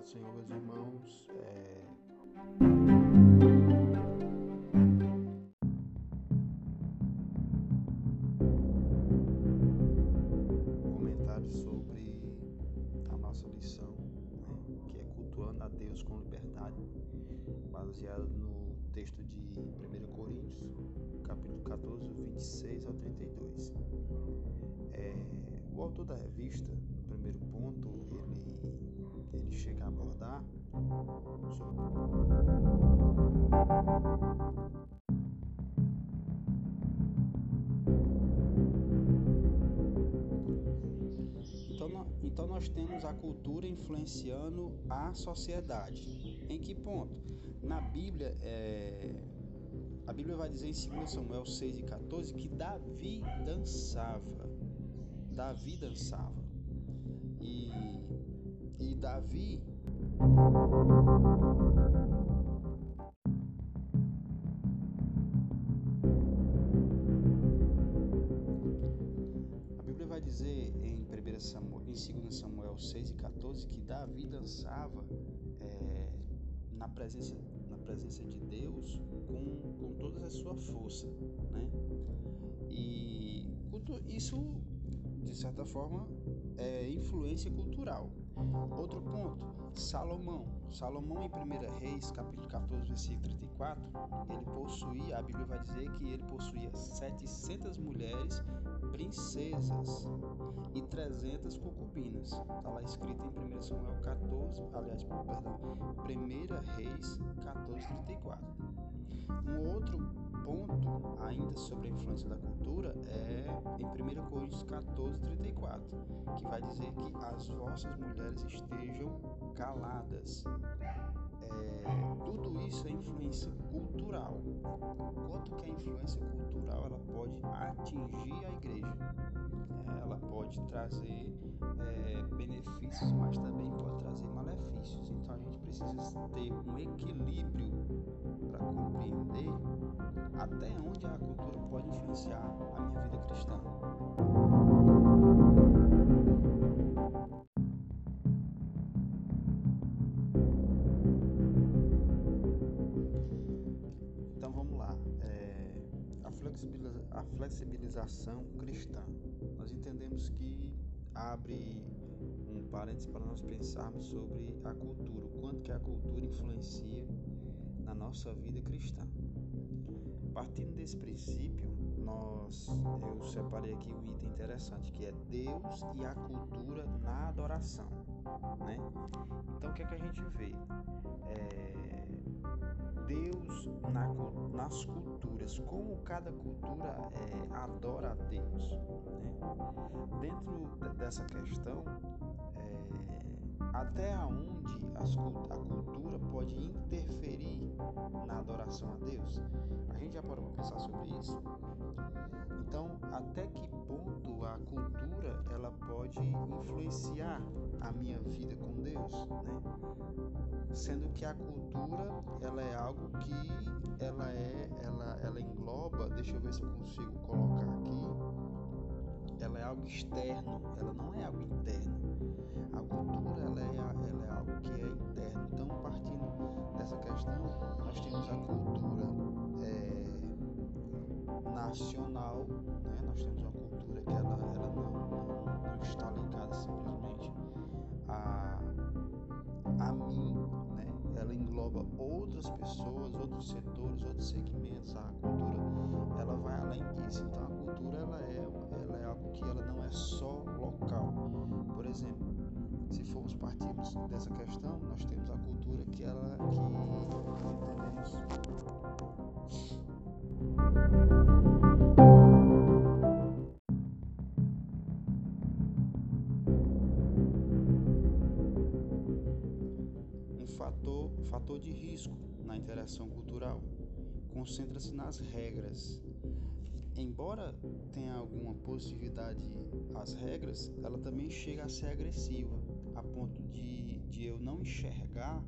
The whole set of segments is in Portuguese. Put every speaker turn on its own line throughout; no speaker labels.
paz Senhor, meus irmãos. É... Comentário sobre a nossa lição, né, que é cultuando a Deus com liberdade, baseado no texto de 1 Coríntios, capítulo 14, 26 ao 32. É, o autor da revista, no primeiro ponto, ele, ele chega a abordar então, então nós temos a cultura influenciando a sociedade. Em que ponto? Na Bíblia, é, a Bíblia vai dizer em 2 Samuel 6 e 14 que Davi dançava. Davi dançava. E, e Davi. A Bíblia vai dizer em, 1 Samuel, em 2 Samuel 6 e 14 que Davi dançava é, na presença na presença de Deus com, com toda a sua força, né? E isso de certa forma, é influência cultural. Outro ponto, Salomão. Salomão em 1 Reis, capítulo 14, versículo 34, ele possuía, a Bíblia vai dizer que ele possuía 700 mulheres princesas e 300 concubinas. Está lá escrito em 1 Samuel 14, aliás, perdão, 1 Reis 14, 34. Um outro ponto ainda sobre a influência da cultura é em 1 Coríntios 14, 34, que vai dizer que as vossas mulheres estejam caladas. É, tudo isso é influência cultural. Quanto que a influência cultural ela pode atingir a igreja? É, ela pode trazer é, benefícios, mas também pode trazer malefícios. Então a gente precisa ter um equilíbrio para compreender até onde a cultura pode influenciar a minha vida cristã. Nós entendemos que abre um parênteses para nós pensarmos sobre a cultura, o quanto que a cultura influencia na nossa vida cristã. Partindo desse princípio, nós eu separei aqui um item interessante que é Deus e a cultura na adoração, né? Então o que é que a gente vê? É, Deus na, nas culturas, como cada cultura é, adora a Deus, né? Dentro dessa questão, até onde a cultura pode interferir na adoração a Deus? A gente já parou para pensar sobre isso? Então, até que ponto a cultura ela pode influenciar a minha vida com Deus, né? Sendo que a cultura ela é algo que ela é, ela, ela engloba, deixa eu ver se eu consigo colocar aqui, algo externo, ela não é algo interno. A cultura ela é, ela é algo que é interno. Então, partindo dessa questão, nós temos a cultura é, nacional, né? nós temos uma cultura que ela, ela não, não, não está ligada simplesmente a, a mim, outras pessoas, outros setores, outros segmentos. A cultura ela vai além disso. Então, a cultura ela é, ela é algo que ela não é só local. Por exemplo, se formos partirmos dessa questão, nós temos a cultura que ela que um fator, fator de risco na interação cultural concentra-se nas regras. Embora tenha alguma positividade às regras, ela também chega a ser agressiva a ponto de, de eu não enxergar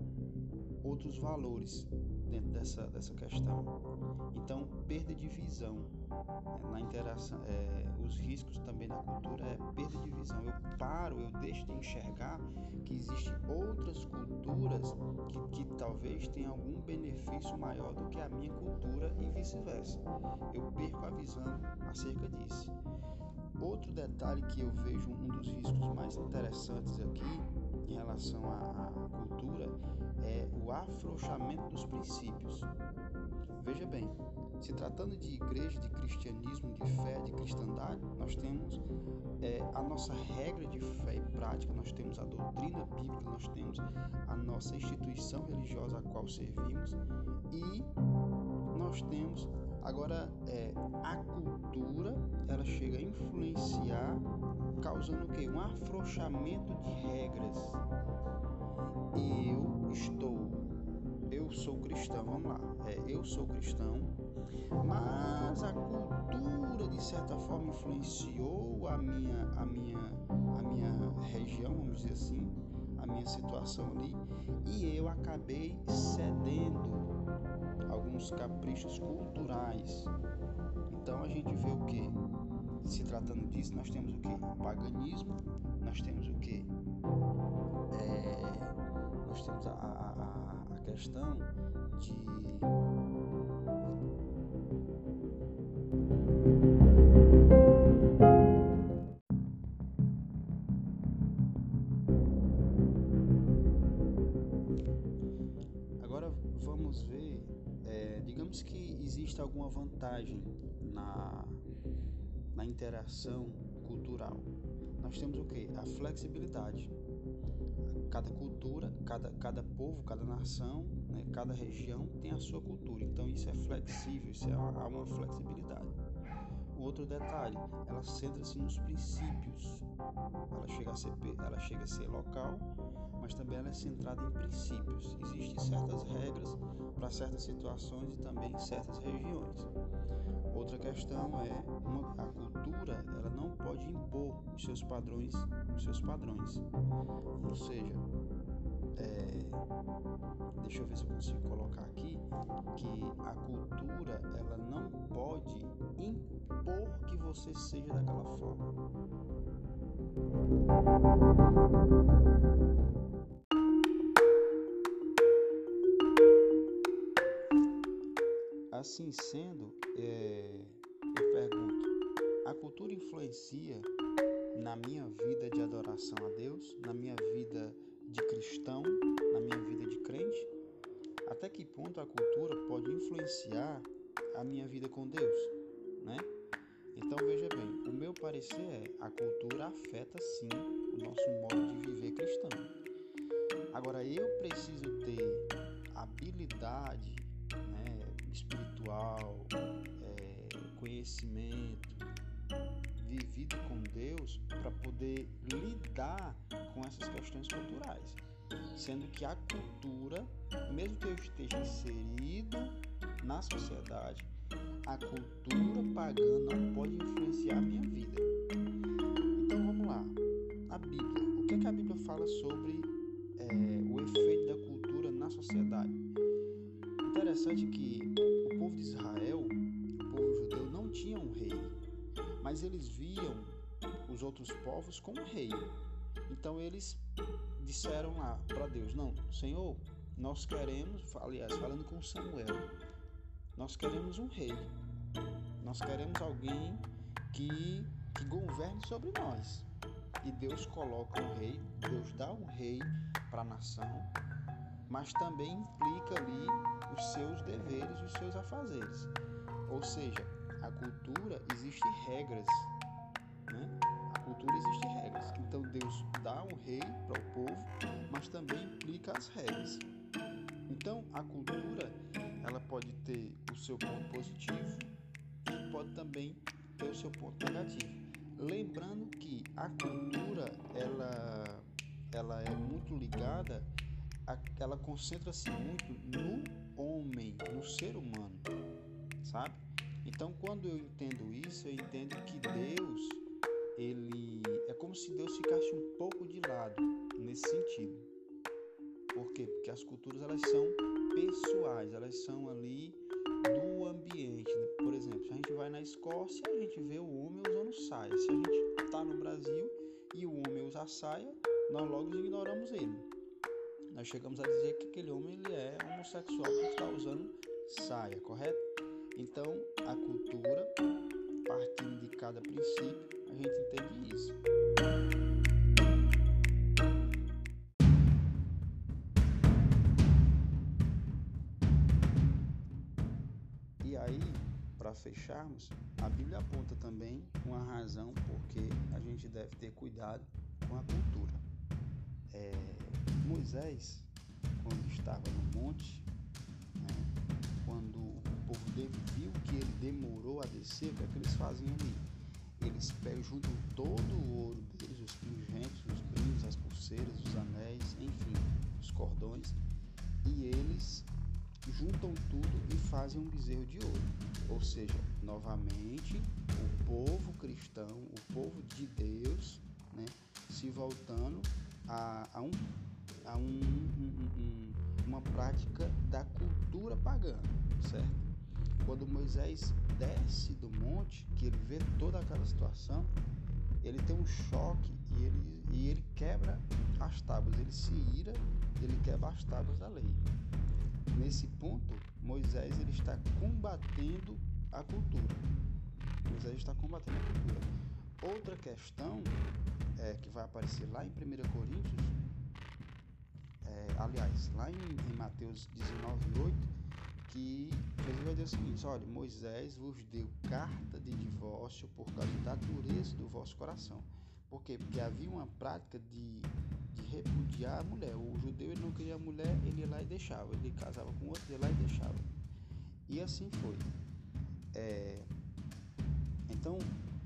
outros valores dentro dessa, dessa questão. Então, perda de visão né, na interação, é, os riscos também na cultura é perda de visão. Eu paro, eu deixo de enxergar que existem outras culturas que, que talvez tenham algum benefício maior do que a minha cultura e vice-versa. Eu perco a visão acerca disso. Outro detalhe que eu vejo um dos riscos mais interessantes aqui em relação à, cultura afrouxamento dos princípios. Veja bem, se tratando de igreja, de cristianismo, de fé, de cristandade, nós temos é, a nossa regra de fé e prática, nós temos a doutrina bíblica, nós temos a nossa instituição religiosa a qual servimos e nós temos agora é, a cultura, ela chega a influenciar, causando o quê? Um afrouxamento de regras. Eu estou, eu sou cristão, vamos lá, é, eu sou cristão mas a cultura de certa forma influenciou a minha a minha a minha região, vamos dizer assim, a minha situação ali, e eu acabei cedendo alguns caprichos culturais. Então a gente vê o que? Se tratando disso, nós temos o que? Paganismo, nós temos o que? É, nós temos a, a, a questão de Agora vamos ver, é, digamos que existe alguma vantagem na, na interação cultural. Nós temos o que? A flexibilidade. Cada cultura, cada, cada povo, cada nação, né, cada região tem a sua cultura. Então isso é flexível, isso é uma, uma flexibilidade. Outro detalhe, ela centra-se nos princípios. Ela chega, a ser, ela chega a ser local, mas também ela é centrada em princípios. Existem certas regras para certas situações e também certas regiões. Outra questão é uma, a cultura, ela não pode impor os seus padrões, os seus padrões. Ou seja, é, deixa eu ver se eu consigo colocar aqui que a cultura ela não pode impor que você seja daquela forma. Assim sendo, é, eu pergunto: a cultura influencia na minha vida de adoração a Deus, na minha vida de cristão, na minha vida de crente? Até que ponto a cultura influenciar a minha vida com Deus, né? Então veja bem, o meu parecer é a cultura afeta sim o nosso modo de viver cristão. Agora eu preciso ter habilidade né, espiritual, é, conhecimento, vivido com Deus para poder lidar com essas questões culturais. Sendo que a cultura, mesmo que eu esteja inserido na sociedade, a cultura pagã não pode influenciar a minha vida. Então vamos lá. A Bíblia. O que, é que a Bíblia fala sobre é, o efeito da cultura na sociedade? Interessante que o povo de Israel, o povo judeu, não tinha um rei, mas eles viam os outros povos como rei. Então eles disseram lá para Deus: Não, Senhor, nós queremos, aliás, falando com Samuel, nós queremos um rei. Nós queremos alguém que, que governe sobre nós. E Deus coloca um rei, Deus dá um rei para a nação, mas também implica ali os seus deveres os seus afazeres. Ou seja, a cultura existe regras, né? A cultura existe regras. Então Deus dá um rei para o povo, mas também implica as regras. Então a cultura pode ter o seu ponto positivo e pode também ter o seu ponto negativo. Lembrando que a cultura ela, ela é muito ligada, a, ela concentra-se muito no homem, no ser humano, sabe? Então quando eu entendo isso, eu entendo que Deus ele é como se Deus ficasse um pouco de lado nesse sentido. Por quê? Porque as culturas elas são pessoais, elas são se a gente vê o homem usando saia. Se a gente está no Brasil e o homem usa saia, nós logo ignoramos ele. Nós chegamos a dizer que aquele homem ele é homossexual por estar usando saia, correto? Então, a cultura, partindo de cada princípio, a gente entende isso. Fecharmos, a Bíblia aponta também uma razão porque a gente deve ter cuidado com a cultura. É, Moisés, quando estava no monte, né, quando o povo viu que ele demorou a descer, o que, é que eles fazem ali? Eles pegam, juntam todo o ouro deles, os pingentes, os brincos, as pulseiras, os anéis, enfim, os cordões, e eles juntam tudo e fazem um bezerro de ouro. Ou seja, novamente, o povo cristão, o povo de Deus, né, se voltando a, a, um, a um, um, um, uma prática da cultura pagã, certo? Quando Moisés desce do monte, que ele vê toda aquela situação, ele tem um choque e ele, e ele quebra as tábuas, ele se ira, ele quebra as tábuas da lei. Nesse ponto, Moisés ele está combatendo a cultura. Moisés está combatendo a cultura. Outra questão é, que vai aparecer lá em 1 Coríntios, é, aliás, lá em, em Mateus 19, 8, que Jesus vai dizer o seguinte: olha, Moisés vos deu carta de divórcio por causa da dureza do vosso coração. Por quê? Porque havia uma prática de repudiar a mulher. O judeu ele não queria a mulher, ele ia lá e deixava. Ele casava com outro, ia lá e deixava. E assim foi. É, então,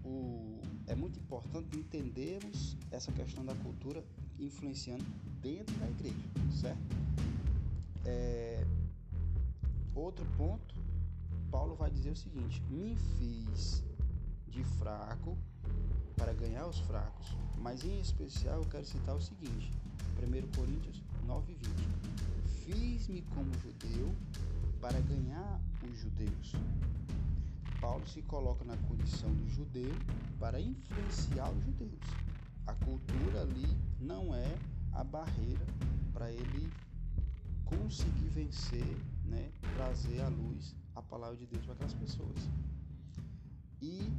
o, é muito importante entendermos essa questão da cultura influenciando dentro da igreja, certo? É, outro ponto, Paulo vai dizer o seguinte: me fiz de fraco para ganhar os fracos. Mas em especial eu quero citar o seguinte: 1 Coríntios 9:20. Fiz-me como judeu para ganhar os judeus. Paulo se coloca na condição do judeu para influenciar os judeus. A cultura ali não é a barreira para ele conseguir vencer, né, trazer à luz a palavra de Deus para aquelas pessoas. E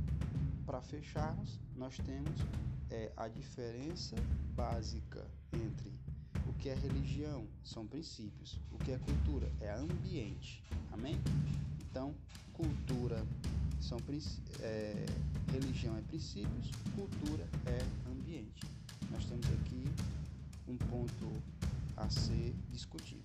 para fecharmos, nós temos é, a diferença básica entre o que é religião, são princípios, o que é cultura, é ambiente. Amém? Então, cultura são é, religião é princípios, cultura é ambiente. Nós temos aqui um ponto a ser discutido.